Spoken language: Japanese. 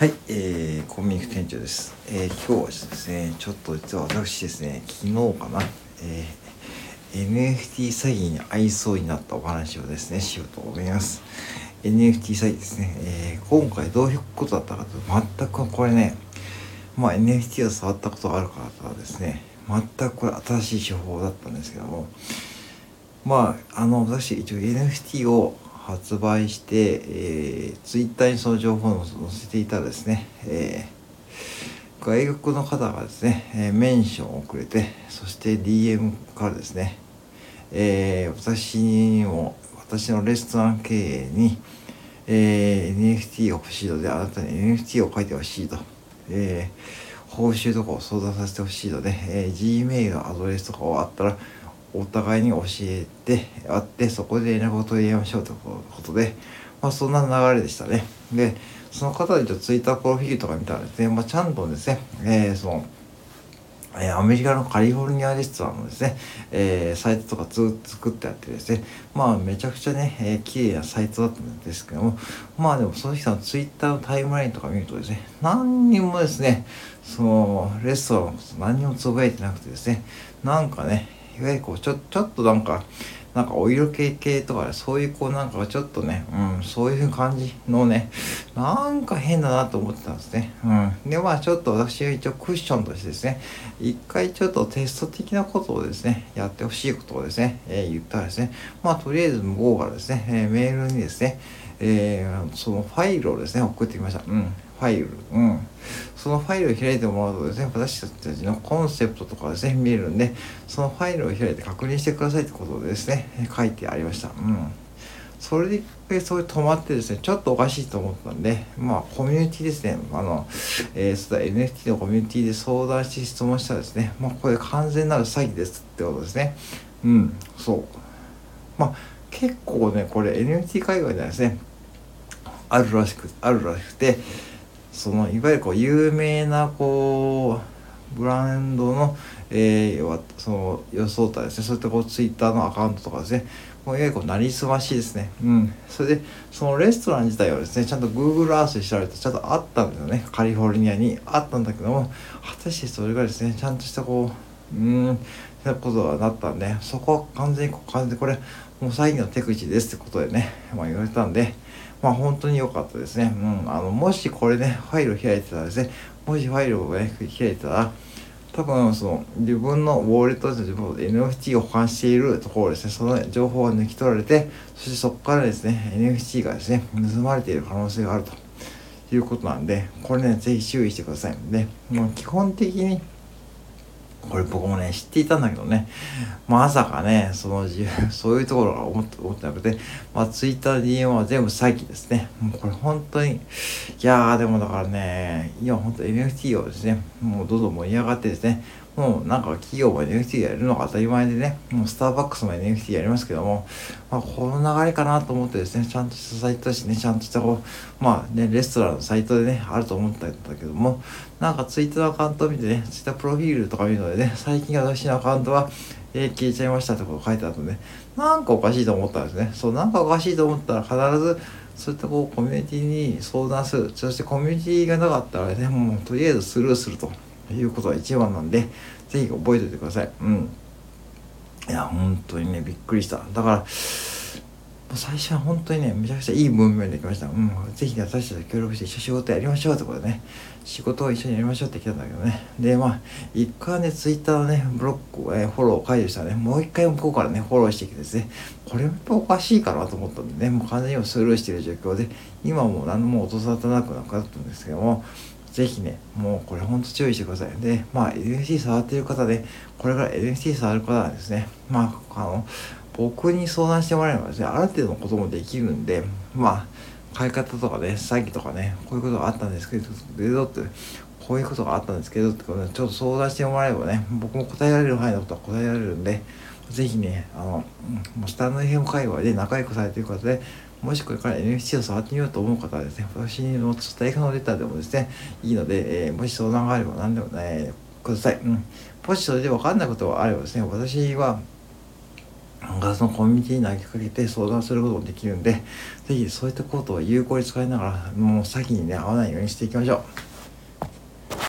はい、えー、コンビニ店長です。えー、今日はですね、ちょっと実は私ですね、昨日かな、えー、NFT 詐欺に遭いそうになったお話をですね、しようと思います。NFT 詐欺ですね、えー、今回どういうことだったかと、全くこれね、まあ NFT を触ったことがある方はですね、全くこれ新しい手法だったんですけども、まあ、あの、私一応 NFT を発売して、えー、ツイッターにその情報を載せていたらですね、えー、外国の方がですね、えー、メンションをくれて、そして DM からですね、えー、私にも、私のレストラン経営に、えー、NFT が欲しいので、あなたに NFT を書いてほしいと、えー、報酬とかを相談させてほしいので、えー、Gmail のアドレスとかがあったら、お互いに教えてあってそこで連絡を取り合いましょうということで、まあ、そんな流れでしたね。でその方でツイッタープロフィールとか見たらですね、まあ、ちゃんとですね、えー、そのえー、アメリカのカリフォルニアレストランのですね、えー、サイトとかつ作ってあってですね、まあめちゃくちゃね、えー、綺麗なサイトだったんですけども、まあでもその人のツイッターのタイムラインとか見るとですね、何人もですね、そのレストランのこと何にもつぶやいてなくてですね、なんかね、いわゆるこうちょちょっとなんかなんかお色気系とかねそういうこうなんかちょっとね、うん、そういう感じのねなんか変だなと思ってたんですね、うん、でまあちょっと私は一応クッションとしてですね一回ちょっとテスト的なことをですねやってほしいことをですね、えー、言ったらですねまあとりあえず向こうからですね、えー、メールにですねえー、そのファイルをですね送ってきました、うん、ファイル、うん、そのファイルを開いてもらうとですね、私たちのコンセプトとかですね、見えるんで、そのファイルを開いて確認してくださいってことでですね、書いてありました。うん。それで一回それ止まってですね、ちょっとおかしいと思ったんで、まあ、コミュニティですね、あの、えー、そ、NFT のコミュニティで相談して質問したらですね、まあ、これ完全なる詐欺ですってことですね。うん、そう。まあ、結構ね、これ NFT 海外ではですね、あるらしく、あるらしくて、そのいわゆるこう有名なこうブランドの、えー、その装ったですねそういったこうツイッターのアカウントとかですねもういわゆるこうなりすましいですね。うん。それでそのレストラン自体はですねちゃんと Google Earth で調べてちゃんとあったんだよね。カリフォルニアにあったんだけども果たしてそれがですねちゃんとしたこううんなことがなったんでそこは完全に完全にこれもう詐欺の手口ですってことでね、まあ、言われたんでまあ本当に良かったですね。うん。あの、もしこれね、ファイルを開いてたらですね、もしファイルをね、開いてたら、多分その自分のウォレットで自分 NFT を保管しているところですね、その情報が抜き取られて、そしてそこからですね、NFT がですね、盗まれている可能性があるということなんで、これね、ぜひ注意してください。で、もう基本的に、これ僕もね、知っていたんだけどね、まさかね、その自分、そういうところが思って思ってなくて、まあ、ツイッター DM は全部詐欺ですね。もうこれ本当に、いやーでもだからね、今本当 NFT をですね、もうどんどん盛り上がってですね、もうなんか企業も NFT やるのが当たり前でね、もうスターバックスも NFT やりますけども、まあ、この流れかなと思ってですね、ちゃんとしたサイトだしね、ちゃんとしたこう、まあね、レストランのサイトでね、あると思ったんだけども、なんかツイッターのアカウントを見てね、ツイッタープロフィールとか見るのでね、最近私のアカウントは、えー、消えちゃいましたってこと書いてあったんで、なんかおかしいと思ったんですね。そう、なんかおかしいと思ったら必ず、そういったこうコミュニティに相談する。そしてコミュニティがなかったらね、もうとりあえずスルーするということが一番なんで、ぜひ覚えておいてください。うん。いや、本当にね、びっくりした。だから、最初は本当にね、めちゃくちゃいい文面できました。うん、ぜひね、私たちと協力して一緒に仕事やりましょうってことでね、仕事を一緒にやりましょうって来たんだけどね。で、まあ、一回ね、ツイッターのね、ブロック、えー、フォロー解除したらね、もう一回向こうからね、フォローしてきてですね、これもやっぱおかしいかなと思ったんでね、もう完全にスルーしている状況で、今もう何も音沙汰なくなかったんですけども、ぜひね、もうこれほんと注意してください。で、まあ NFT 触っている方で、これから NFT 触る方はですね、まあ、あの、僕に相談してもらえばですね、ある程度のこともできるんで、まあ、買い方とかね、詐欺とかね、こういうことがあったんですけど、って、こういうことがあったんですけど、ってことで、ちょっと相談してもらえばね、僕も答えられる範囲のことは答えられるんで、ぜひね、あの、もう下の FM 界隈で仲良くされている方で、もしこれから NFT を触ってみようと思う方はですね、私の伝えのレタでもですね、いいので、えー、もし相談があれば何でもね、ください。うん。もしそれで分かんないことがあればですね、私は、がそのコミュニティに投げかけて相談することもできるんで、ぜひそういったことを有効に使いながら、もう先にね、合わないようにしていきましょう。